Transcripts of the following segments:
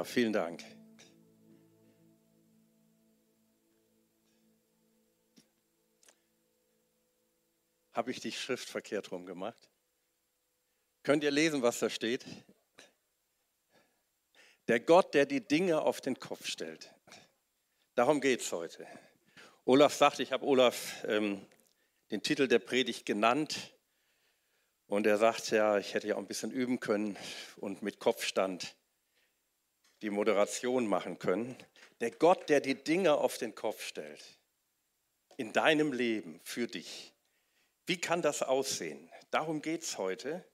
Ja, vielen Dank. Habe ich die Schrift verkehrt rum gemacht? Könnt ihr lesen, was da steht? Der Gott, der die Dinge auf den Kopf stellt. Darum geht es heute. Olaf sagt, ich habe Olaf ähm, den Titel der Predigt genannt. Und er sagt ja, ich hätte ja auch ein bisschen üben können und mit Kopfstand die Moderation machen können. Der Gott, der die Dinge auf den Kopf stellt, in deinem Leben, für dich. Wie kann das aussehen? Darum geht es heute.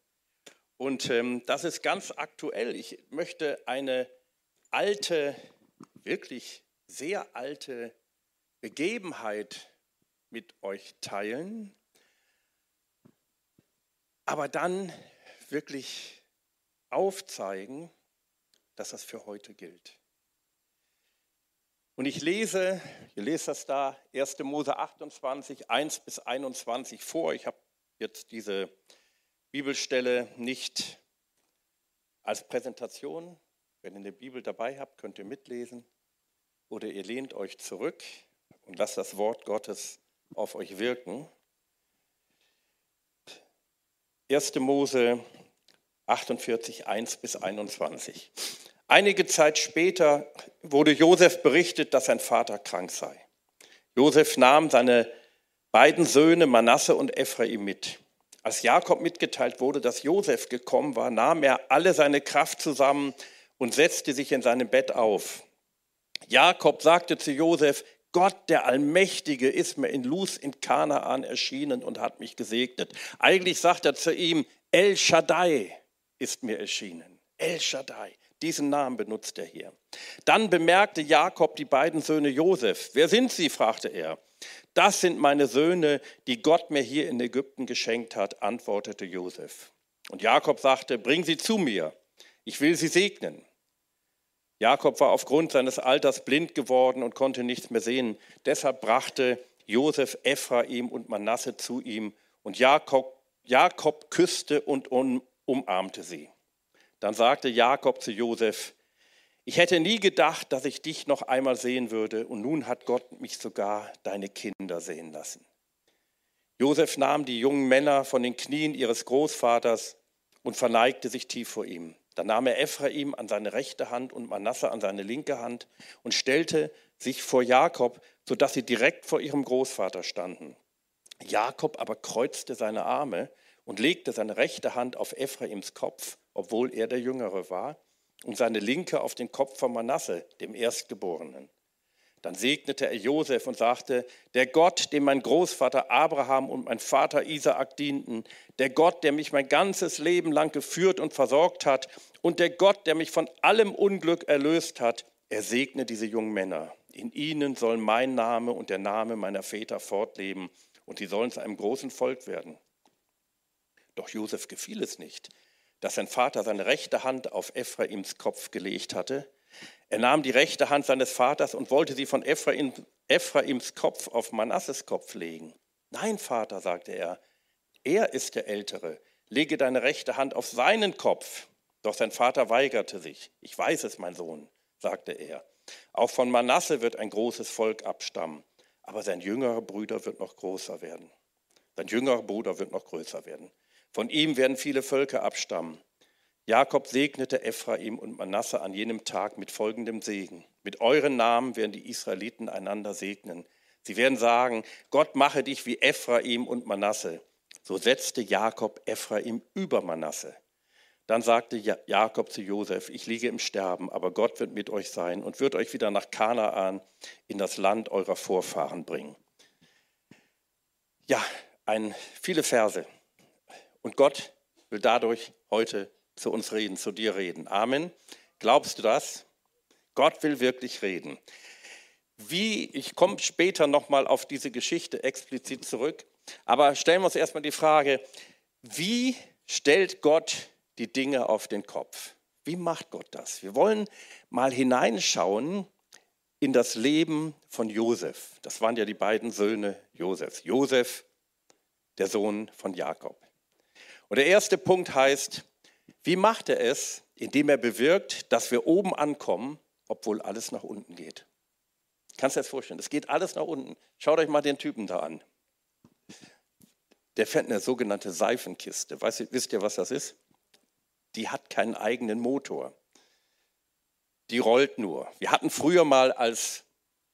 Und ähm, das ist ganz aktuell. Ich möchte eine alte, wirklich sehr alte Begebenheit mit euch teilen, aber dann wirklich aufzeigen, dass das für heute gilt. Und ich lese, ihr lest das da, 1. Mose 28, 1 bis 21 vor. Ich habe jetzt diese Bibelstelle nicht als Präsentation. Wenn ihr eine Bibel dabei habt, könnt ihr mitlesen. Oder ihr lehnt euch zurück und lasst das Wort Gottes auf euch wirken. 1. Mose 48, 1 bis 21. Einige Zeit später wurde Josef berichtet, dass sein Vater krank sei. Josef nahm seine beiden Söhne Manasse und Ephraim mit. Als Jakob mitgeteilt wurde, dass Josef gekommen war, nahm er alle seine Kraft zusammen und setzte sich in seinem Bett auf. Jakob sagte zu Josef, Gott, der Allmächtige, ist mir in Luz in Kanaan erschienen und hat mich gesegnet. Eigentlich sagt er zu ihm, El Shaddai ist mir erschienen. El Shaddai. Diesen Namen benutzt er hier. Dann bemerkte Jakob die beiden Söhne Josef. Wer sind sie? fragte er. Das sind meine Söhne, die Gott mir hier in Ägypten geschenkt hat, antwortete Josef. Und Jakob sagte, bring sie zu mir, ich will sie segnen. Jakob war aufgrund seines Alters blind geworden und konnte nichts mehr sehen. Deshalb brachte Josef Ephraim und Manasse zu ihm und Jakob, Jakob küsste und umarmte sie. Dann sagte Jakob zu Josef, ich hätte nie gedacht, dass ich dich noch einmal sehen würde, und nun hat Gott mich sogar deine Kinder sehen lassen. Josef nahm die jungen Männer von den Knien ihres Großvaters und verneigte sich tief vor ihm. Dann nahm er Ephraim an seine rechte Hand und Manasse an seine linke Hand und stellte sich vor Jakob, sodass sie direkt vor ihrem Großvater standen. Jakob aber kreuzte seine Arme und legte seine rechte Hand auf Ephraims Kopf obwohl er der Jüngere war, und seine linke auf den Kopf von Manasse, dem Erstgeborenen. Dann segnete er Josef und sagte, der Gott, dem mein Großvater Abraham und mein Vater Isaak dienten, der Gott, der mich mein ganzes Leben lang geführt und versorgt hat und der Gott, der mich von allem Unglück erlöst hat, er segne diese jungen Männer. In ihnen soll mein Name und der Name meiner Väter fortleben und sie sollen zu einem großen Volk werden. Doch Josef gefiel es nicht, dass sein Vater seine rechte Hand auf Ephraims Kopf gelegt hatte. Er nahm die rechte Hand seines Vaters und wollte sie von Ephraim, Ephraims Kopf auf Manasses Kopf legen. Nein, Vater, sagte er, er ist der Ältere. Lege deine rechte Hand auf seinen Kopf. Doch sein Vater weigerte sich. Ich weiß es, mein Sohn, sagte er. Auch von Manasse wird ein großes Volk abstammen, aber sein jüngerer Bruder wird noch größer werden. Sein jüngerer Bruder wird noch größer werden. Von ihm werden viele Völker abstammen. Jakob segnete Ephraim und Manasse an jenem Tag mit folgendem Segen. Mit euren Namen werden die Israeliten einander segnen. Sie werden sagen, Gott mache dich wie Ephraim und Manasse. So setzte Jakob Ephraim über Manasse. Dann sagte Jakob zu Josef, ich liege im Sterben, aber Gott wird mit euch sein und wird euch wieder nach Kanaan in das Land eurer Vorfahren bringen. Ja, ein, viele Verse. Und Gott will dadurch heute zu uns reden, zu dir reden. Amen. Glaubst du das? Gott will wirklich reden. Wie, ich komme später nochmal auf diese Geschichte explizit zurück, aber stellen wir uns erstmal die Frage, wie stellt Gott die Dinge auf den Kopf? Wie macht Gott das? Wir wollen mal hineinschauen in das Leben von Josef. Das waren ja die beiden Söhne Josefs. Josef, der Sohn von Jakob. Und der erste Punkt heißt, wie macht er es, indem er bewirkt, dass wir oben ankommen, obwohl alles nach unten geht. Kannst du dir das vorstellen? Es geht alles nach unten. Schaut euch mal den Typen da an. Der fährt eine sogenannte Seifenkiste. Weißt, wisst ihr, was das ist? Die hat keinen eigenen Motor. Die rollt nur. Wir hatten früher mal als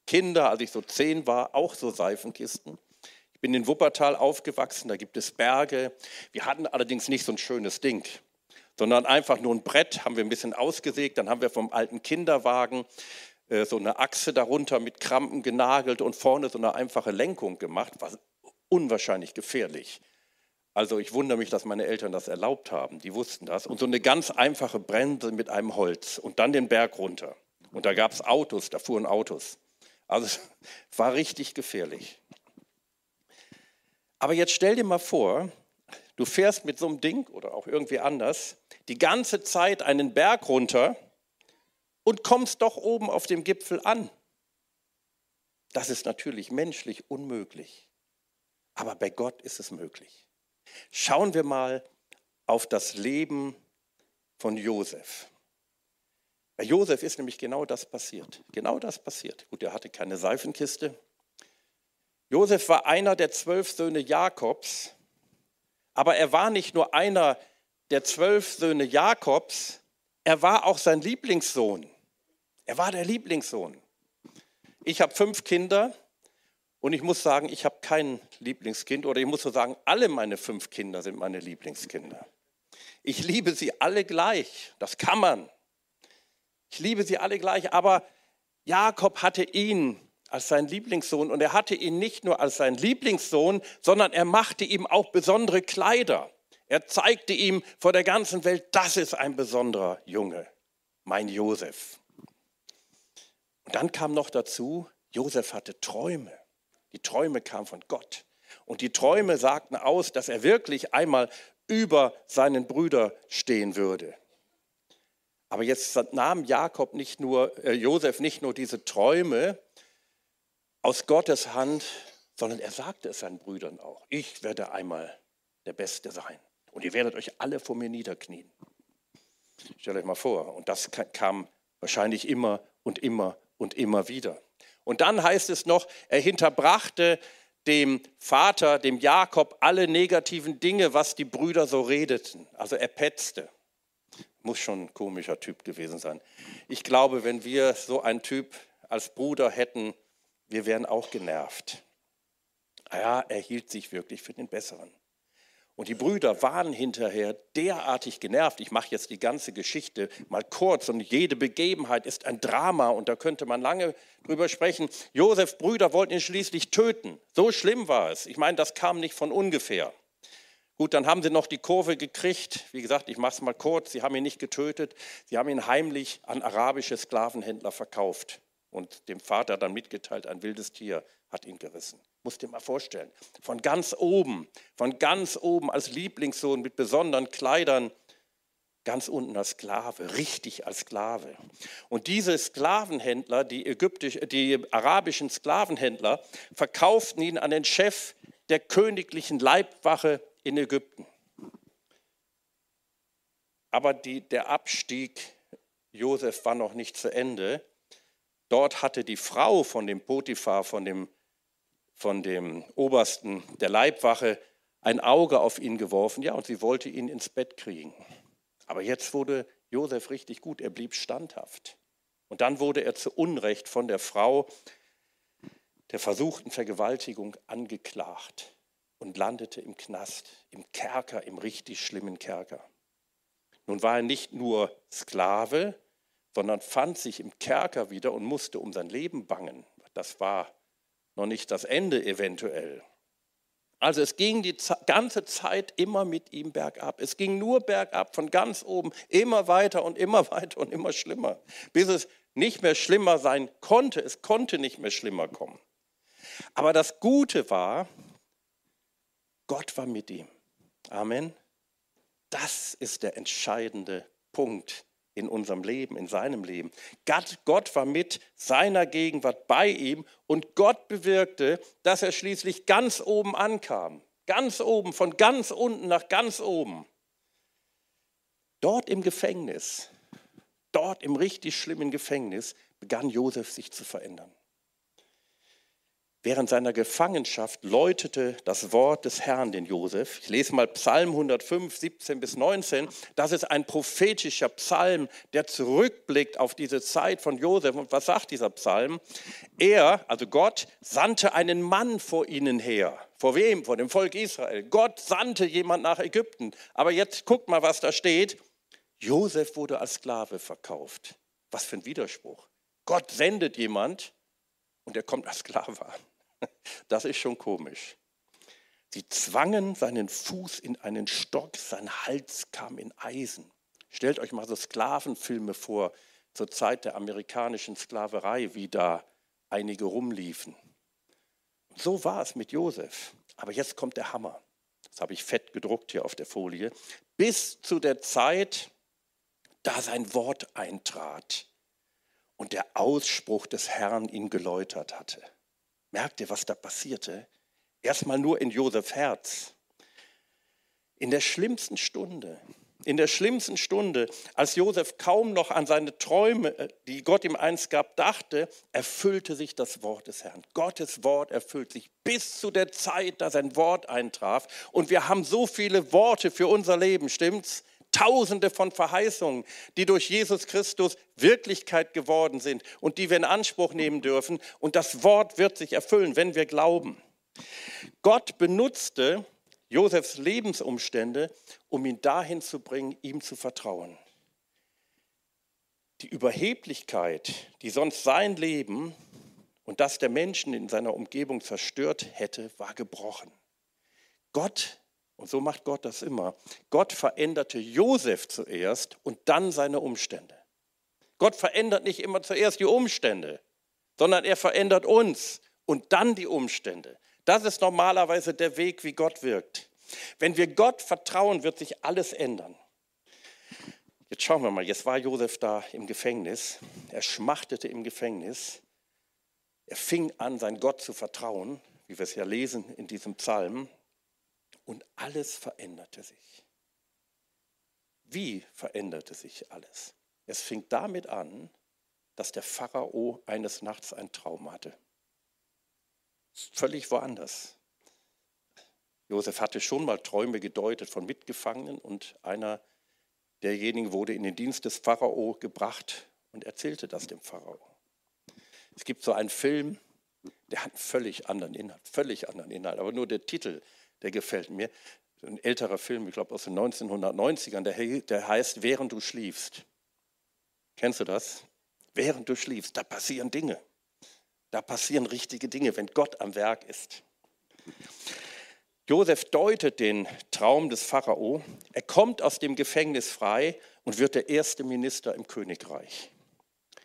Kinder, als ich so zehn war, auch so Seifenkisten. Bin in Wuppertal aufgewachsen, da gibt es Berge. Wir hatten allerdings nicht so ein schönes Ding, sondern einfach nur ein Brett, haben wir ein bisschen ausgesägt. Dann haben wir vom alten Kinderwagen äh, so eine Achse darunter mit Krampen genagelt und vorne so eine einfache Lenkung gemacht. War unwahrscheinlich gefährlich. Also ich wundere mich, dass meine Eltern das erlaubt haben. Die wussten das. Und so eine ganz einfache Bremse mit einem Holz und dann den Berg runter. Und da gab es Autos, da fuhren Autos. Also es war richtig gefährlich. Aber jetzt stell dir mal vor, du fährst mit so einem Ding oder auch irgendwie anders die ganze Zeit einen Berg runter und kommst doch oben auf dem Gipfel an. Das ist natürlich menschlich unmöglich. Aber bei Gott ist es möglich. Schauen wir mal auf das Leben von Josef. Bei Josef ist nämlich genau das passiert. Genau das passiert. Gut, er hatte keine Seifenkiste. Josef war einer der zwölf Söhne Jakobs, aber er war nicht nur einer der zwölf Söhne Jakobs, er war auch sein Lieblingssohn. Er war der Lieblingssohn. Ich habe fünf Kinder und ich muss sagen, ich habe kein Lieblingskind oder ich muss so sagen, alle meine fünf Kinder sind meine Lieblingskinder. Ich liebe sie alle gleich, das kann man. Ich liebe sie alle gleich, aber Jakob hatte ihn als sein Lieblingssohn und er hatte ihn nicht nur als sein Lieblingssohn, sondern er machte ihm auch besondere Kleider. Er zeigte ihm vor der ganzen Welt, das ist ein besonderer Junge, mein Josef. Und dann kam noch dazu, Josef hatte Träume. Die Träume kamen von Gott. Und die Träume sagten aus, dass er wirklich einmal über seinen Brüder stehen würde. Aber jetzt nahm Jakob nicht nur, äh, Josef nicht nur diese Träume aus Gottes Hand, sondern er sagte es seinen Brüdern auch. Ich werde einmal der Beste sein. Und ihr werdet euch alle vor mir niederknien. Stellt euch mal vor. Und das kam wahrscheinlich immer und immer und immer wieder. Und dann heißt es noch, er hinterbrachte dem Vater, dem Jakob, alle negativen Dinge, was die Brüder so redeten. Also er petzte. Muss schon ein komischer Typ gewesen sein. Ich glaube, wenn wir so einen Typ als Bruder hätten, wir wären auch genervt. Ja, er hielt sich wirklich für den Besseren. Und die Brüder waren hinterher derartig genervt. Ich mache jetzt die ganze Geschichte mal kurz und jede Begebenheit ist ein Drama und da könnte man lange drüber sprechen. Josefs Brüder wollten ihn schließlich töten. So schlimm war es. Ich meine, das kam nicht von ungefähr. Gut, dann haben sie noch die Kurve gekriegt. Wie gesagt, ich mache es mal kurz. Sie haben ihn nicht getötet. Sie haben ihn heimlich an arabische Sklavenhändler verkauft und dem Vater dann mitgeteilt, ein wildes Tier hat ihn gerissen. Muss dir mal vorstellen. Von ganz oben, von ganz oben als Lieblingssohn mit besonderen Kleidern, ganz unten als Sklave, richtig als Sklave. Und diese Sklavenhändler, die, ägyptisch, die arabischen Sklavenhändler, verkauften ihn an den Chef der königlichen Leibwache in Ägypten. Aber die, der Abstieg Josef war noch nicht zu Ende. Dort hatte die Frau von dem Potiphar, von dem von dem Obersten der Leibwache ein Auge auf ihn geworfen, ja, und sie wollte ihn ins Bett kriegen. Aber jetzt wurde Josef richtig gut, er blieb standhaft. Und dann wurde er zu Unrecht von der Frau der versuchten Vergewaltigung angeklagt und landete im Knast, im Kerker, im richtig schlimmen Kerker. Nun war er nicht nur Sklave, sondern fand sich im Kerker wieder und musste um sein Leben bangen. Das war noch nicht das Ende eventuell. Also es ging die ganze Zeit immer mit ihm bergab. Es ging nur bergab von ganz oben, immer weiter und immer weiter und immer schlimmer, bis es nicht mehr schlimmer sein konnte. Es konnte nicht mehr schlimmer kommen. Aber das Gute war, Gott war mit ihm. Amen. Das ist der entscheidende Punkt in unserem Leben, in seinem Leben. Gott, Gott war mit seiner Gegenwart bei ihm und Gott bewirkte, dass er schließlich ganz oben ankam. Ganz oben, von ganz unten nach ganz oben. Dort im Gefängnis, dort im richtig schlimmen Gefängnis, begann Josef sich zu verändern. Während seiner Gefangenschaft läutete das Wort des Herrn den Josef. Ich lese mal Psalm 105, 17 bis 19. Das ist ein prophetischer Psalm, der zurückblickt auf diese Zeit von Josef. Und was sagt dieser Psalm? Er, also Gott, sandte einen Mann vor ihnen her. Vor wem? Vor dem Volk Israel. Gott sandte jemand nach Ägypten. Aber jetzt guckt mal, was da steht. Josef wurde als Sklave verkauft. Was für ein Widerspruch. Gott sendet jemand und er kommt als Sklave an. Das ist schon komisch. Sie zwangen seinen Fuß in einen Stock, sein Hals kam in Eisen. Stellt euch mal so Sklavenfilme vor, zur Zeit der amerikanischen Sklaverei, wie da einige rumliefen. So war es mit Josef. Aber jetzt kommt der Hammer. Das habe ich fett gedruckt hier auf der Folie. Bis zu der Zeit, da sein Wort eintrat und der Ausspruch des Herrn ihn geläutert hatte. Merkt ihr, was da passierte? Erstmal nur in Josef Herz. In der schlimmsten Stunde, in der schlimmsten Stunde, als Josef kaum noch an seine Träume, äh, die Gott ihm einst gab, dachte, erfüllte sich das Wort des Herrn. Gottes Wort erfüllt sich bis zu der Zeit, da sein Wort eintraf. Und wir haben so viele Worte für unser Leben, stimmt's? Tausende von Verheißungen, die durch Jesus Christus Wirklichkeit geworden sind und die wir in Anspruch nehmen dürfen. Und das Wort wird sich erfüllen, wenn wir glauben. Gott benutzte Josefs Lebensumstände, um ihn dahin zu bringen, ihm zu vertrauen. Die Überheblichkeit, die sonst sein Leben und das der Menschen in seiner Umgebung zerstört hätte, war gebrochen. Gott und so macht Gott das immer. Gott veränderte Josef zuerst und dann seine Umstände. Gott verändert nicht immer zuerst die Umstände, sondern er verändert uns und dann die Umstände. Das ist normalerweise der Weg, wie Gott wirkt. Wenn wir Gott vertrauen, wird sich alles ändern. Jetzt schauen wir mal, jetzt war Josef da im Gefängnis. Er schmachtete im Gefängnis. Er fing an, sein Gott zu vertrauen, wie wir es ja lesen in diesem Psalm und alles veränderte sich. Wie veränderte sich alles? Es fing damit an, dass der Pharao eines Nachts einen Traum hatte. Völlig woanders. Josef hatte schon mal Träume gedeutet von Mitgefangenen und einer derjenigen wurde in den Dienst des Pharao gebracht und erzählte das dem Pharao. Es gibt so einen Film, der hat einen völlig anderen Inhalt, völlig anderen Inhalt, aber nur der Titel der gefällt mir. Ein älterer Film, ich glaube aus den 1990ern, der, der heißt Während du schliefst. Kennst du das? Während du schliefst, da passieren Dinge. Da passieren richtige Dinge, wenn Gott am Werk ist. Josef deutet den Traum des Pharao. Er kommt aus dem Gefängnis frei und wird der erste Minister im Königreich.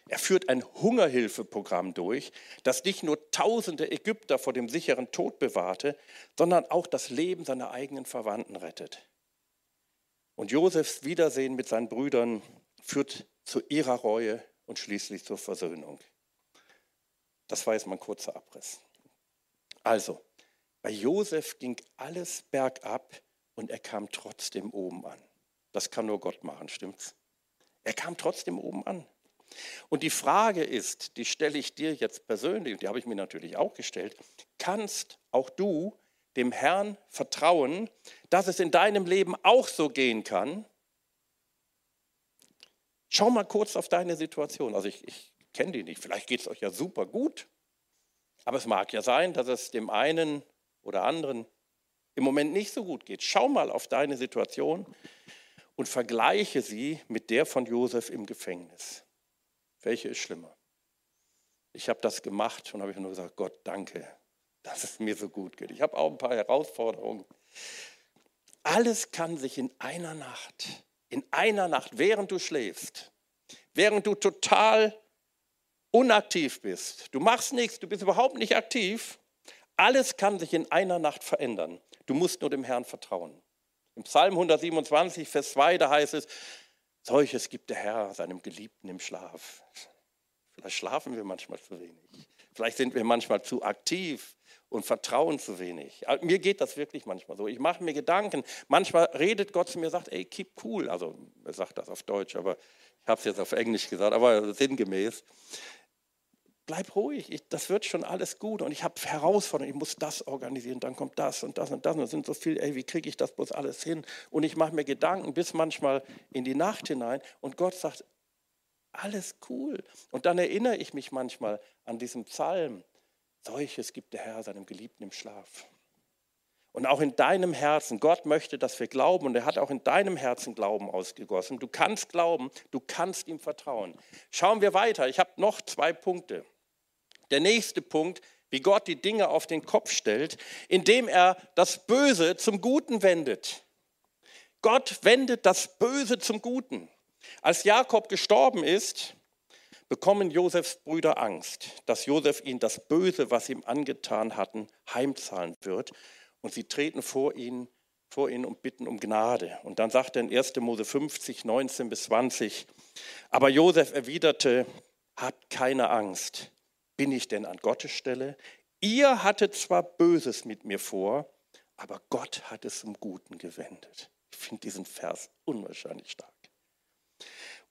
Er führt ein Hungerhilfeprogramm durch, das nicht nur tausende Ägypter vor dem sicheren Tod bewahrte, sondern auch das Leben seiner eigenen Verwandten rettet. Und Josefs Wiedersehen mit seinen Brüdern führt zu ihrer Reue und schließlich zur Versöhnung. Das war jetzt mal ein kurzer Abriss. Also, bei Josef ging alles bergab und er kam trotzdem oben an. Das kann nur Gott machen, stimmt's? Er kam trotzdem oben an. Und die Frage ist, die stelle ich dir jetzt persönlich, und die habe ich mir natürlich auch gestellt, kannst auch du dem Herrn vertrauen, dass es in deinem Leben auch so gehen kann? Schau mal kurz auf deine Situation. Also ich, ich kenne die nicht, vielleicht geht es euch ja super gut, aber es mag ja sein, dass es dem einen oder anderen im Moment nicht so gut geht. Schau mal auf deine Situation und vergleiche sie mit der von Josef im Gefängnis. Welche ist schlimmer? Ich habe das gemacht und habe nur gesagt, Gott, danke, dass es mir so gut geht. Ich habe auch ein paar Herausforderungen. Alles kann sich in einer Nacht, in einer Nacht, während du schläfst, während du total unaktiv bist, du machst nichts, du bist überhaupt nicht aktiv, alles kann sich in einer Nacht verändern. Du musst nur dem Herrn vertrauen. Im Psalm 127, Vers 2, da heißt es, Solches gibt der Herr seinem Geliebten im Schlaf. Vielleicht schlafen wir manchmal zu wenig. Vielleicht sind wir manchmal zu aktiv und vertrauen zu wenig. Also, mir geht das wirklich manchmal so. Ich mache mir Gedanken. Manchmal redet Gott zu mir, sagt, ey, keep cool. Also er sagt das auf Deutsch, aber ich habe es jetzt auf Englisch gesagt, aber sinngemäß. Bleib ruhig, ich, das wird schon alles gut und ich habe Herausforderungen, ich muss das organisieren, dann kommt das und das und das und das sind so viel, ey, wie kriege ich das bloß alles hin? Und ich mache mir Gedanken bis manchmal in die Nacht hinein und Gott sagt, alles cool. Und dann erinnere ich mich manchmal an diesen Psalm, solches gibt der Herr seinem Geliebten im Schlaf. Und auch in deinem Herzen, Gott möchte, dass wir glauben und er hat auch in deinem Herzen Glauben ausgegossen. Du kannst glauben, du kannst ihm vertrauen. Schauen wir weiter. Ich habe noch zwei Punkte. Der nächste Punkt, wie Gott die Dinge auf den Kopf stellt, indem er das Böse zum Guten wendet. Gott wendet das Böse zum Guten. Als Jakob gestorben ist, bekommen Josefs Brüder Angst, dass Josef ihnen das Böse, was sie ihm angetan hatten, heimzahlen wird. Und sie treten vor ihn, vor ihn und bitten um Gnade. Und dann sagt er in 1. Mose 50, 19 bis 20, aber Josef erwiderte, habt keine Angst, bin ich denn an Gottes Stelle? Ihr hattet zwar Böses mit mir vor, aber Gott hat es zum Guten gewendet. Ich finde diesen Vers unwahrscheinlich stark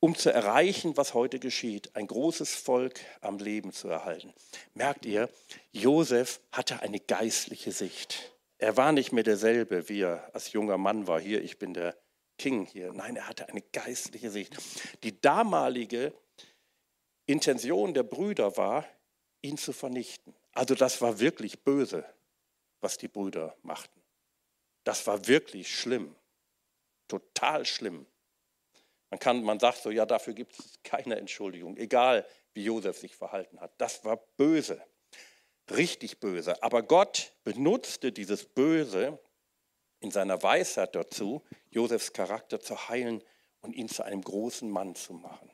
um zu erreichen, was heute geschieht, ein großes Volk am Leben zu erhalten. Merkt ihr, Josef hatte eine geistliche Sicht. Er war nicht mehr derselbe, wie er als junger Mann war. Hier, ich bin der King hier. Nein, er hatte eine geistliche Sicht. Die damalige Intention der Brüder war, ihn zu vernichten. Also das war wirklich böse, was die Brüder machten. Das war wirklich schlimm, total schlimm. Man, kann, man sagt so, ja, dafür gibt es keine Entschuldigung, egal wie Josef sich verhalten hat. Das war böse, richtig böse. Aber Gott benutzte dieses Böse in seiner Weisheit dazu, Josefs Charakter zu heilen und ihn zu einem großen Mann zu machen.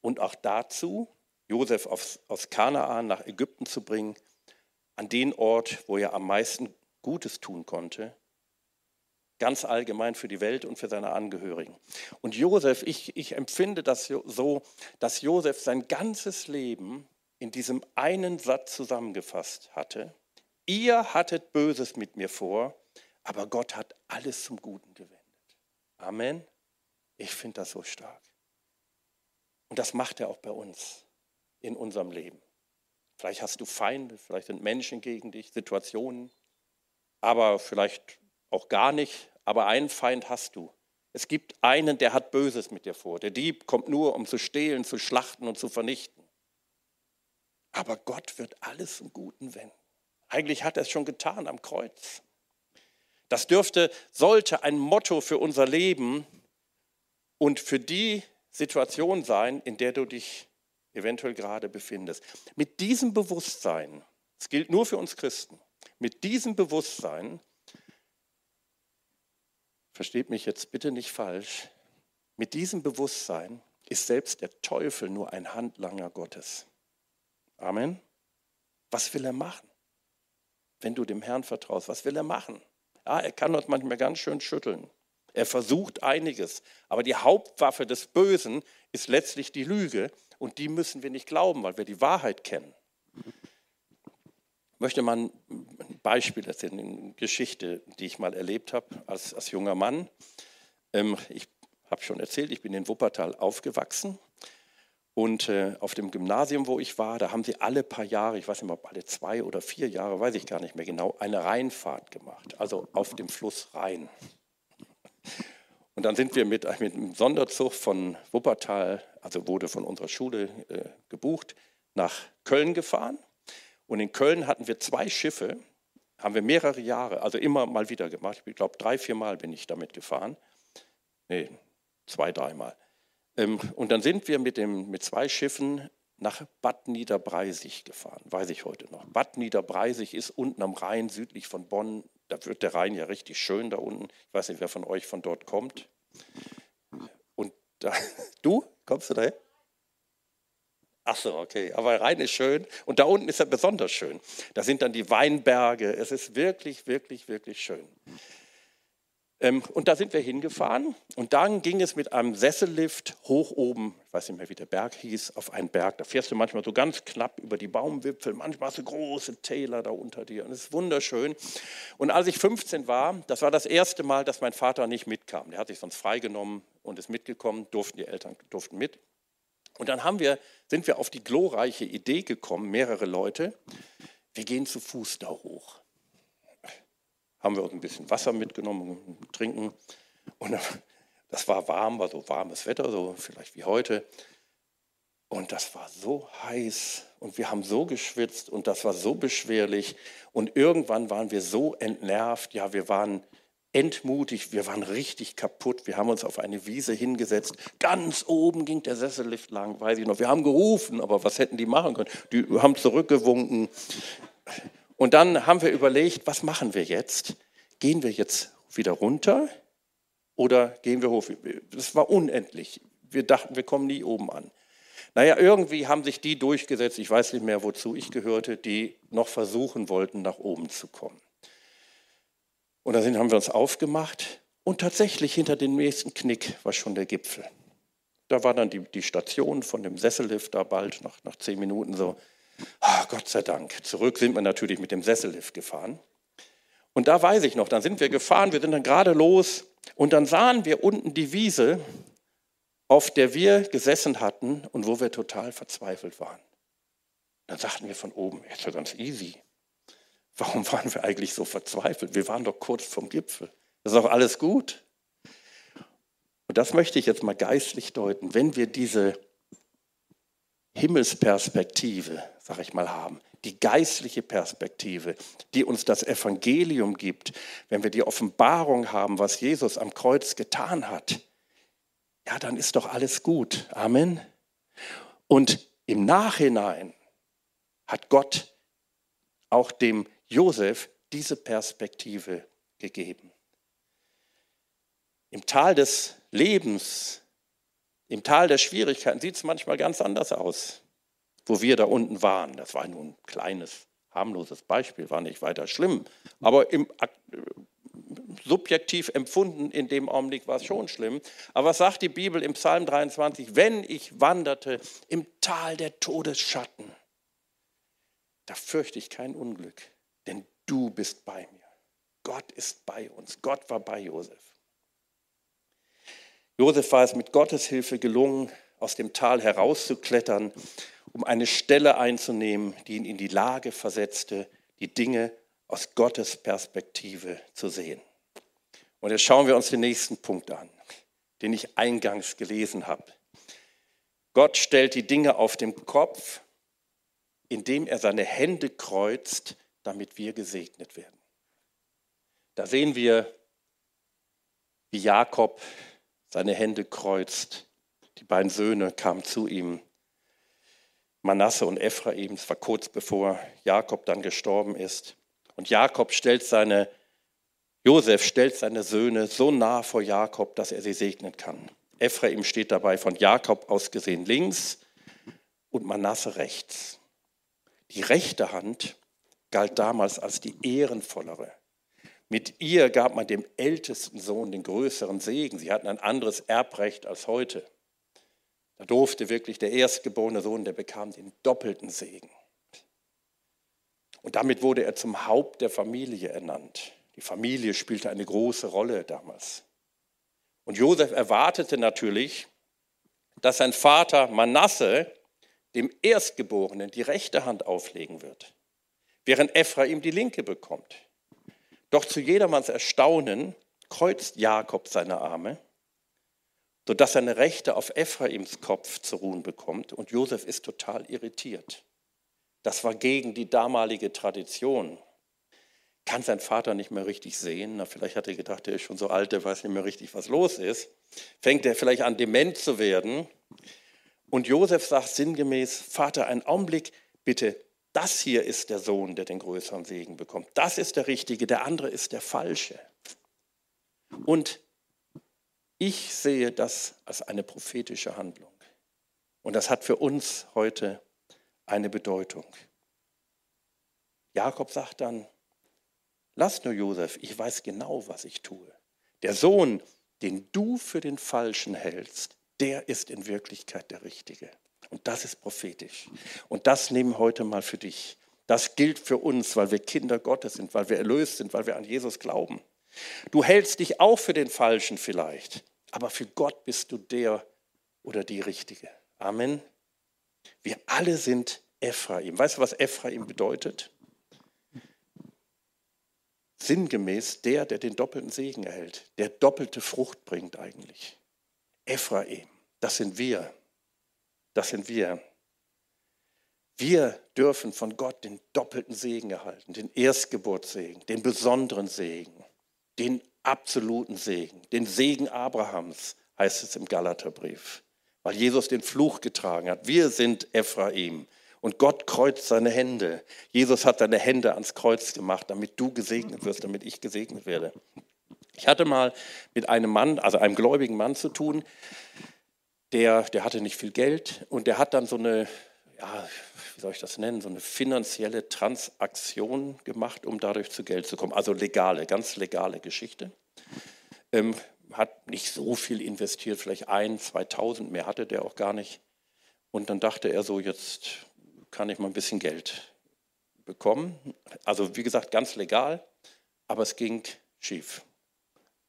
Und auch dazu, Josef aus, aus Kanaan nach Ägypten zu bringen, an den Ort, wo er am meisten Gutes tun konnte, ganz allgemein für die Welt und für seine Angehörigen. Und Josef, ich, ich empfinde das so, dass Josef sein ganzes Leben in diesem einen Satz zusammengefasst hatte. Ihr hattet Böses mit mir vor, aber Gott hat alles zum Guten gewendet. Amen. Ich finde das so stark. Und das macht er auch bei uns in unserem Leben. Vielleicht hast du Feinde, vielleicht sind Menschen gegen dich, Situationen, aber vielleicht auch gar nicht, aber einen Feind hast du. Es gibt einen, der hat Böses mit dir vor. Der Dieb kommt nur, um zu stehlen, zu schlachten und zu vernichten. Aber Gott wird alles zum Guten wenden. Eigentlich hat er es schon getan am Kreuz. Das dürfte, sollte ein Motto für unser Leben und für die Situation sein, in der du dich eventuell gerade befindest. Mit diesem Bewusstsein, es gilt nur für uns Christen, mit diesem Bewusstsein versteht mich jetzt bitte nicht falsch, mit diesem Bewusstsein ist selbst der Teufel nur ein Handlanger Gottes. Amen. Was will er machen? Wenn du dem Herrn vertraust, was will er machen? Ja, er kann uns manchmal ganz schön schütteln. Er versucht einiges, aber die Hauptwaffe des Bösen ist letztlich die Lüge und die müssen wir nicht glauben, weil wir die Wahrheit kennen möchte mal ein Beispiel erzählen, eine Geschichte, die ich mal erlebt habe als, als junger Mann. Ähm, ich habe schon erzählt, ich bin in Wuppertal aufgewachsen und äh, auf dem Gymnasium, wo ich war, da haben sie alle paar Jahre, ich weiß nicht mal, alle zwei oder vier Jahre, weiß ich gar nicht mehr genau, eine Rheinfahrt gemacht, also auf dem Fluss Rhein. Und dann sind wir mit, mit einem Sonderzug von Wuppertal, also wurde von unserer Schule äh, gebucht, nach Köln gefahren. Und in Köln hatten wir zwei Schiffe, haben wir mehrere Jahre, also immer mal wieder gemacht. Ich glaube, drei, vier Mal bin ich damit gefahren. Nee, zwei, dreimal. Ähm, und dann sind wir mit, dem, mit zwei Schiffen nach Bad Niederbreisig gefahren, weiß ich heute noch. Bad Niederbreisig ist unten am Rhein, südlich von Bonn. Da wird der Rhein ja richtig schön da unten. Ich weiß nicht, wer von euch von dort kommt. Und da, du, kommst du daher? Ach so, okay. Aber Rhein ist schön und da unten ist er besonders schön. Da sind dann die Weinberge. Es ist wirklich, wirklich, wirklich schön. Ähm, und da sind wir hingefahren und dann ging es mit einem Sessellift hoch oben, ich weiß nicht mehr, wie der Berg hieß, auf einen Berg. Da fährst du manchmal so ganz knapp über die Baumwipfel, manchmal hast du große Täler da unter dir und es ist wunderschön. Und als ich 15 war, das war das erste Mal, dass mein Vater nicht mitkam. Der hat sich sonst freigenommen und ist mitgekommen, durften die Eltern durften mit. Und dann haben wir, sind wir auf die glorreiche Idee gekommen, mehrere Leute, wir gehen zu Fuß da hoch haben wir uns ein bisschen Wasser mitgenommen, trinken. Und das war warm, war so warmes Wetter, so vielleicht wie heute. Und das war so heiß und wir haben so geschwitzt und das war so beschwerlich. Und irgendwann waren wir so entnervt, ja, wir waren entmutigt, wir waren richtig kaputt. Wir haben uns auf eine Wiese hingesetzt. Ganz oben ging der Sessellift lang, weiß ich noch. Wir haben gerufen, aber was hätten die machen können? Die haben zurückgewunken. Und dann haben wir überlegt, was machen wir jetzt? Gehen wir jetzt wieder runter oder gehen wir hoch? Das war unendlich. Wir dachten, wir kommen nie oben an. Naja, irgendwie haben sich die durchgesetzt, ich weiß nicht mehr, wozu ich gehörte, die noch versuchen wollten, nach oben zu kommen. Und dann haben wir uns aufgemacht und tatsächlich hinter dem nächsten Knick war schon der Gipfel. Da war dann die, die Station von dem Sessellift da bald, nach, nach zehn Minuten so. Ah, Gott sei Dank. Zurück sind wir natürlich mit dem Sessellift gefahren. Und da weiß ich noch, dann sind wir gefahren, wir sind dann gerade los und dann sahen wir unten die Wiese, auf der wir gesessen hatten und wo wir total verzweifelt waren. Dann sagten wir von oben, ist ja ganz easy. Warum waren wir eigentlich so verzweifelt? Wir waren doch kurz vom Gipfel. Das ist doch alles gut. Und das möchte ich jetzt mal geistlich deuten. Wenn wir diese Himmelsperspektive, sag ich mal, haben, die geistliche Perspektive, die uns das Evangelium gibt, wenn wir die Offenbarung haben, was Jesus am Kreuz getan hat, ja, dann ist doch alles gut. Amen. Und im Nachhinein hat Gott auch dem Josef diese Perspektive gegeben. Im Tal des Lebens, im Tal der Schwierigkeiten sieht es manchmal ganz anders aus wo wir da unten waren. Das war nur ein kleines, harmloses Beispiel, war nicht weiter schlimm. Aber im, äh, subjektiv empfunden in dem Augenblick war es schon schlimm. Aber was sagt die Bibel im Psalm 23? Wenn ich wanderte im Tal der Todesschatten, da fürchte ich kein Unglück, denn du bist bei mir. Gott ist bei uns. Gott war bei Josef. Josef war es mit Gottes Hilfe gelungen, aus dem Tal herauszuklettern um eine Stelle einzunehmen, die ihn in die Lage versetzte, die Dinge aus Gottes Perspektive zu sehen. Und jetzt schauen wir uns den nächsten Punkt an, den ich eingangs gelesen habe. Gott stellt die Dinge auf den Kopf, indem er seine Hände kreuzt, damit wir gesegnet werden. Da sehen wir, wie Jakob seine Hände kreuzt. Die beiden Söhne kamen zu ihm Manasse und Ephraim, es war kurz bevor Jakob dann gestorben ist. Und Jakob stellt seine, Josef stellt seine Söhne so nah vor Jakob, dass er sie segnen kann. Ephraim steht dabei von Jakob aus gesehen links und Manasse rechts. Die rechte Hand galt damals als die ehrenvollere. Mit ihr gab man dem ältesten Sohn den größeren Segen. Sie hatten ein anderes Erbrecht als heute. Da durfte wirklich der erstgeborene Sohn, der bekam den doppelten Segen. Und damit wurde er zum Haupt der Familie ernannt. Die Familie spielte eine große Rolle damals. Und Josef erwartete natürlich, dass sein Vater Manasse dem Erstgeborenen die rechte Hand auflegen wird, während Ephraim die linke bekommt. Doch zu jedermanns Erstaunen kreuzt Jakob seine Arme sodass seine Rechte auf Ephraims Kopf zu ruhen bekommt. Und Josef ist total irritiert. Das war gegen die damalige Tradition. Kann sein Vater nicht mehr richtig sehen? Na, vielleicht hat er gedacht, er ist schon so alt, er weiß nicht mehr richtig, was los ist. Fängt er vielleicht an, dement zu werden? Und Josef sagt sinngemäß: Vater, einen Augenblick, bitte, das hier ist der Sohn, der den größeren Segen bekommt. Das ist der Richtige, der andere ist der Falsche. Und ich sehe das als eine prophetische Handlung. Und das hat für uns heute eine Bedeutung. Jakob sagt dann, lass nur Josef, ich weiß genau, was ich tue. Der Sohn, den du für den Falschen hältst, der ist in Wirklichkeit der Richtige. Und das ist prophetisch. Und das nehmen heute mal für dich. Das gilt für uns, weil wir Kinder Gottes sind, weil wir erlöst sind, weil wir an Jesus glauben. Du hältst dich auch für den Falschen vielleicht, aber für Gott bist du der oder die Richtige. Amen. Wir alle sind Ephraim. Weißt du, was Ephraim bedeutet? Sinngemäß der, der den doppelten Segen erhält, der doppelte Frucht bringt eigentlich. Ephraim, das sind wir. Das sind wir. Wir dürfen von Gott den doppelten Segen erhalten, den Erstgeburtssegen, den besonderen Segen, den absoluten Segen, den Segen Abrahams, heißt es im Galaterbrief, weil Jesus den Fluch getragen hat. Wir sind Ephraim und Gott kreuzt seine Hände. Jesus hat seine Hände ans Kreuz gemacht, damit du gesegnet wirst, damit ich gesegnet werde. Ich hatte mal mit einem Mann, also einem gläubigen Mann zu tun, der, der hatte nicht viel Geld und der hat dann so eine, ja, wie soll ich das nennen, so eine finanzielle Transaktion gemacht, um dadurch zu Geld zu kommen. Also legale, ganz legale Geschichte. Ähm, hat nicht so viel investiert, vielleicht ein, 2000, mehr hatte der auch gar nicht. Und dann dachte er so, jetzt kann ich mal ein bisschen Geld bekommen. Also wie gesagt, ganz legal, aber es ging schief.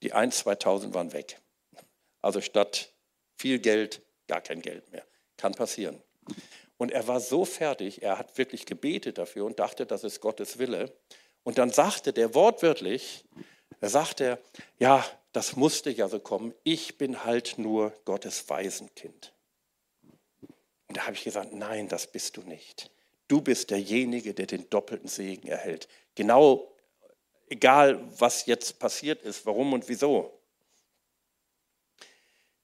Die 1, 2000 waren weg. Also statt viel Geld, gar kein Geld mehr. Kann passieren. Und er war so fertig, er hat wirklich gebetet dafür und dachte, das ist Gottes Wille. Und dann sagte der wortwörtlich, er sagte, ja, das musste ja so kommen, ich bin halt nur Gottes Waisenkind. Und da habe ich gesagt, nein, das bist du nicht. Du bist derjenige, der den doppelten Segen erhält. Genau, egal was jetzt passiert ist, warum und wieso.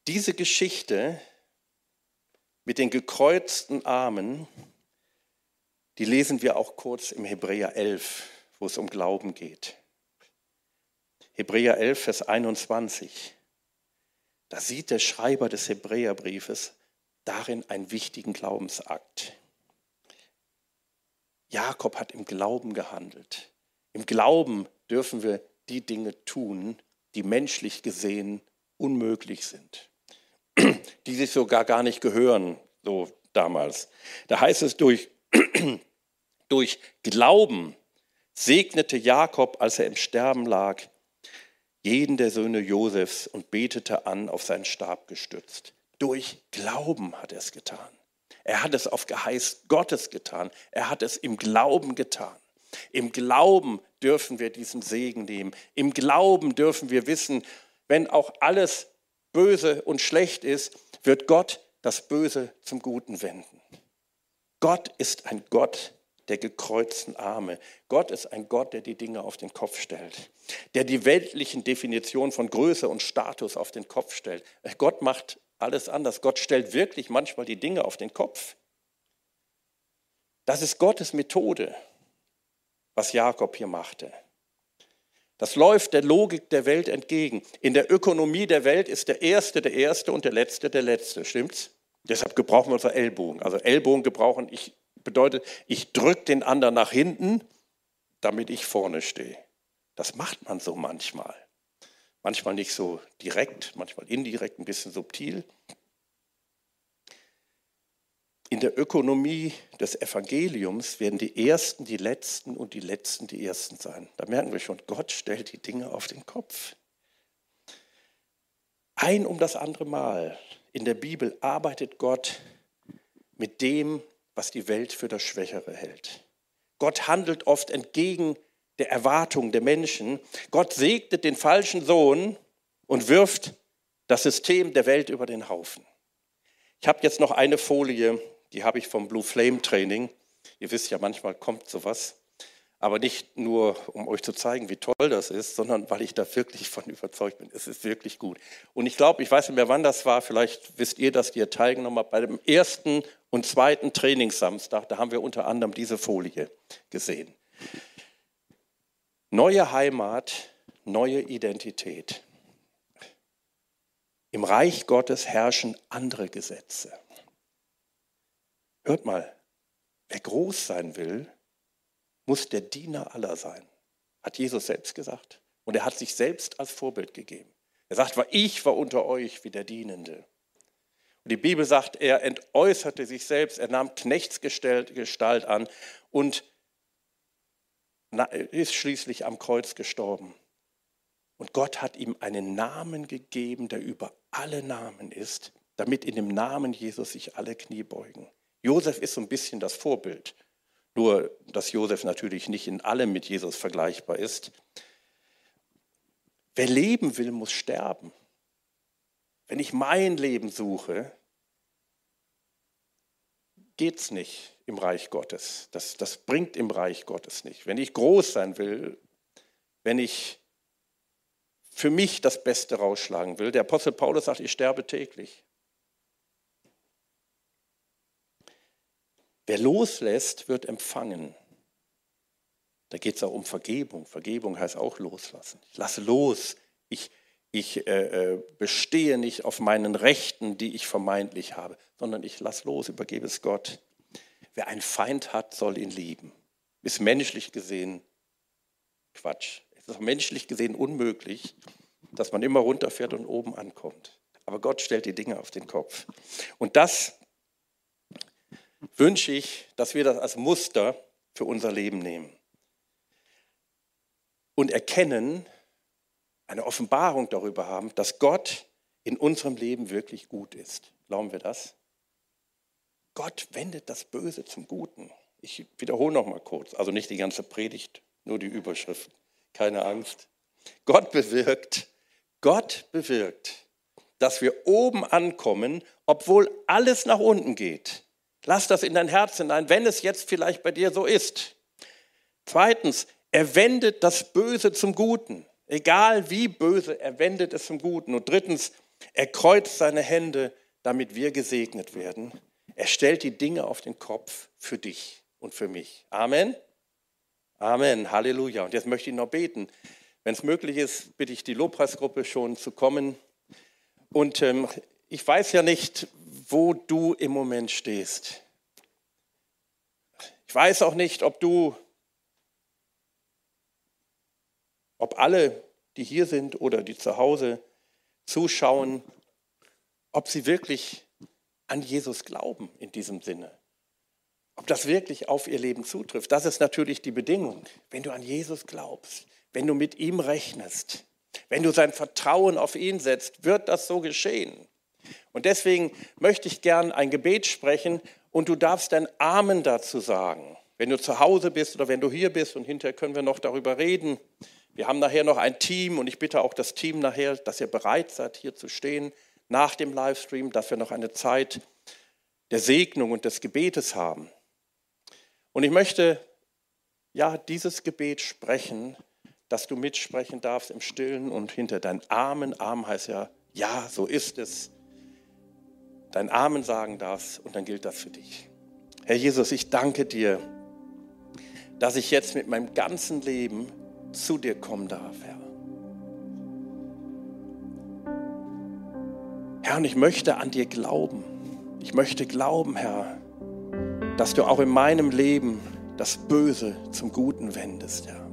Diese Geschichte mit den gekreuzten Armen, die lesen wir auch kurz im Hebräer 11, wo es um Glauben geht. Hebräer 11, Vers 21. Da sieht der Schreiber des Hebräerbriefes darin einen wichtigen Glaubensakt. Jakob hat im Glauben gehandelt. Im Glauben dürfen wir die Dinge tun, die menschlich gesehen unmöglich sind die sich sogar gar nicht gehören, so damals. Da heißt es, durch, durch Glauben segnete Jakob, als er im Sterben lag, jeden der Söhne Josefs und betete an, auf seinen Stab gestützt. Durch Glauben hat er es getan. Er hat es auf Geheiß Gottes getan. Er hat es im Glauben getan. Im Glauben dürfen wir diesen Segen nehmen. Im Glauben dürfen wir wissen, wenn auch alles böse und schlecht ist, wird Gott das Böse zum Guten wenden. Gott ist ein Gott der gekreuzten Arme. Gott ist ein Gott, der die Dinge auf den Kopf stellt, der die weltlichen Definitionen von Größe und Status auf den Kopf stellt. Gott macht alles anders. Gott stellt wirklich manchmal die Dinge auf den Kopf. Das ist Gottes Methode, was Jakob hier machte. Das läuft der Logik der Welt entgegen. In der Ökonomie der Welt ist der Erste der Erste und der Letzte der Letzte. Stimmt's? Deshalb gebrauchen wir unsere Ellbogen. Also Ellbogen gebrauchen ich, bedeutet, ich drücke den anderen nach hinten, damit ich vorne stehe. Das macht man so manchmal. Manchmal nicht so direkt, manchmal indirekt, ein bisschen subtil. In der Ökonomie des Evangeliums werden die Ersten die Letzten und die Letzten die Ersten sein. Da merken wir schon, Gott stellt die Dinge auf den Kopf. Ein um das andere Mal in der Bibel arbeitet Gott mit dem, was die Welt für das Schwächere hält. Gott handelt oft entgegen der Erwartung der Menschen. Gott segnet den falschen Sohn und wirft das System der Welt über den Haufen. Ich habe jetzt noch eine Folie, die habe ich vom Blue Flame Training. Ihr wisst ja, manchmal kommt sowas. Aber nicht nur, um euch zu zeigen, wie toll das ist, sondern weil ich da wirklich von überzeugt bin. Es ist wirklich gut. Und ich glaube, ich weiß nicht mehr, wann das war. Vielleicht wisst ihr, dass ihr teilgenommen habt. Bei dem ersten und zweiten Trainingssamstag, da haben wir unter anderem diese Folie gesehen. Neue Heimat, neue Identität. Im Reich Gottes herrschen andere Gesetze. Hört mal, wer groß sein will, muss der Diener aller sein, hat Jesus selbst gesagt. Und er hat sich selbst als Vorbild gegeben. Er sagt, ich war unter euch wie der Dienende. Und die Bibel sagt, er entäußerte sich selbst, er nahm Knechtsgestalt an und ist schließlich am Kreuz gestorben. Und Gott hat ihm einen Namen gegeben, der über alle Namen ist, damit in dem Namen Jesus sich alle Knie beugen. Josef ist so ein bisschen das Vorbild. Nur, dass Josef natürlich nicht in allem mit Jesus vergleichbar ist. Wer leben will, muss sterben. Wenn ich mein Leben suche, geht es nicht im Reich Gottes. Das, das bringt im Reich Gottes nicht. Wenn ich groß sein will, wenn ich für mich das Beste rausschlagen will, der Apostel Paulus sagt, ich sterbe täglich. Wer loslässt, wird empfangen. Da geht es auch um Vergebung. Vergebung heißt auch loslassen. Ich lasse los. Ich, ich äh, äh, bestehe nicht auf meinen Rechten, die ich vermeintlich habe, sondern ich lasse los, übergebe es Gott. Wer einen Feind hat, soll ihn lieben. Ist menschlich gesehen Quatsch. Es ist menschlich gesehen unmöglich, dass man immer runterfährt und oben ankommt. Aber Gott stellt die Dinge auf den Kopf. Und das wünsche ich, dass wir das als Muster für unser Leben nehmen und erkennen, eine Offenbarung darüber haben, dass Gott in unserem Leben wirklich gut ist. Glauben wir das? Gott wendet das Böse zum Guten. Ich wiederhole noch mal kurz, also nicht die ganze Predigt, nur die Überschrift. Keine Angst. Gott bewirkt, Gott bewirkt, dass wir oben ankommen, obwohl alles nach unten geht. Lass das in dein Herz hinein, wenn es jetzt vielleicht bei dir so ist. Zweitens, er wendet das Böse zum Guten. Egal wie böse, er wendet es zum Guten. Und drittens, er kreuzt seine Hände, damit wir gesegnet werden. Er stellt die Dinge auf den Kopf für dich und für mich. Amen. Amen. Halleluja. Und jetzt möchte ich noch beten. Wenn es möglich ist, bitte ich die Lobpreisgruppe schon zu kommen. Und ähm, ich weiß ja nicht, wo du im Moment stehst. Ich weiß auch nicht, ob du ob alle, die hier sind oder die zu Hause zuschauen, ob sie wirklich an Jesus glauben in diesem Sinne. Ob das wirklich auf ihr Leben zutrifft. Das ist natürlich die Bedingung. Wenn du an Jesus glaubst, wenn du mit ihm rechnest, wenn du sein Vertrauen auf ihn setzt, wird das so geschehen. Und deswegen möchte ich gern ein Gebet sprechen und du darfst dein Amen dazu sagen. Wenn du zu Hause bist oder wenn du hier bist und hinterher können wir noch darüber reden. Wir haben nachher noch ein Team und ich bitte auch das Team nachher, dass ihr bereit seid, hier zu stehen nach dem Livestream, dass wir noch eine Zeit der Segnung und des Gebetes haben. Und ich möchte ja dieses Gebet sprechen, dass du mitsprechen darfst im Stillen und hinter deinen Armen. Arm heißt ja, ja, so ist es. Dein Amen sagen darfst und dann gilt das für dich. Herr Jesus, ich danke dir, dass ich jetzt mit meinem ganzen Leben zu dir kommen darf, Herr. Herr, und ich möchte an dir glauben. Ich möchte glauben, Herr, dass du auch in meinem Leben das Böse zum Guten wendest, Herr.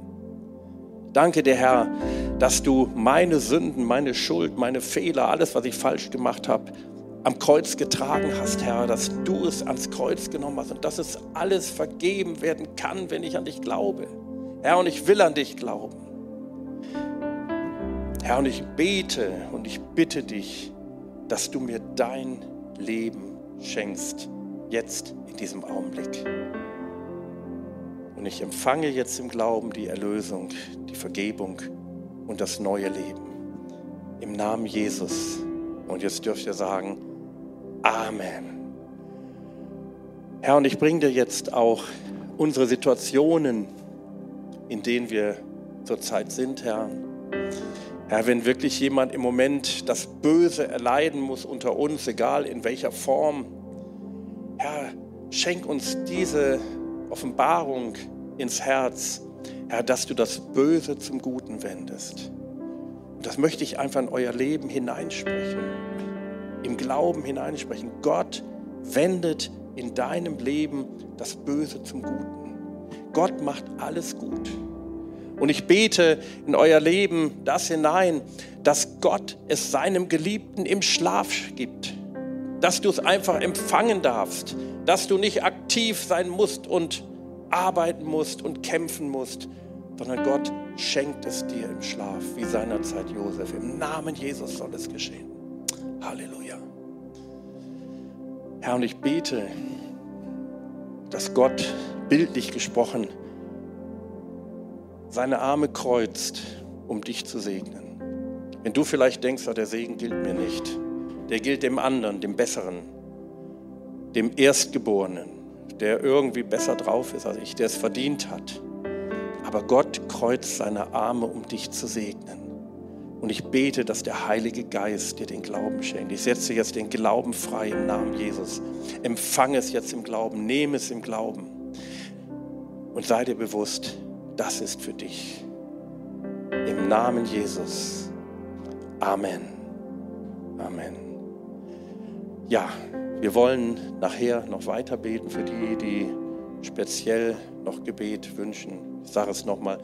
Danke dir, Herr, dass du meine Sünden, meine Schuld, meine Fehler, alles, was ich falsch gemacht habe, am Kreuz getragen hast, Herr, dass du es ans Kreuz genommen hast und dass es alles vergeben werden kann, wenn ich an dich glaube. Herr, und ich will an dich glauben. Herr, und ich bete und ich bitte dich, dass du mir dein Leben schenkst, jetzt in diesem Augenblick. Und ich empfange jetzt im Glauben die Erlösung, die Vergebung und das neue Leben. Im Namen Jesus. Und jetzt dürft ihr sagen, Amen. Herr, und ich bringe dir jetzt auch unsere Situationen in denen wir zurzeit sind, Herr. Herr, wenn wirklich jemand im Moment das Böse erleiden muss unter uns, egal in welcher Form, Herr, schenk uns diese Offenbarung ins Herz, Herr, dass du das Böse zum Guten wendest. Und das möchte ich einfach in euer Leben hineinsprechen, im Glauben hineinsprechen. Gott wendet in deinem Leben das Böse zum Guten. Gott macht alles gut. Und ich bete in euer Leben das hinein, dass Gott es seinem Geliebten im Schlaf gibt, dass du es einfach empfangen darfst, dass du nicht aktiv sein musst und arbeiten musst und kämpfen musst, sondern Gott schenkt es dir im Schlaf, wie seinerzeit Josef. Im Namen Jesus soll es geschehen. Halleluja. Herr, und ich bete, dass Gott, bildlich gesprochen, seine Arme kreuzt, um dich zu segnen. Wenn du vielleicht denkst, ah, der Segen gilt mir nicht, der gilt dem anderen, dem Besseren, dem Erstgeborenen, der irgendwie besser drauf ist als ich, der es verdient hat. Aber Gott kreuzt seine Arme, um dich zu segnen. Und ich bete, dass der Heilige Geist dir den Glauben schenkt. Ich setze jetzt den Glauben frei im Namen Jesus. Empfange es jetzt im Glauben, nehme es im Glauben. Und sei dir bewusst, das ist für dich. Im Namen Jesus. Amen. Amen. Ja, wir wollen nachher noch weiter beten für die, die speziell noch Gebet wünschen. Ich sage es nochmal.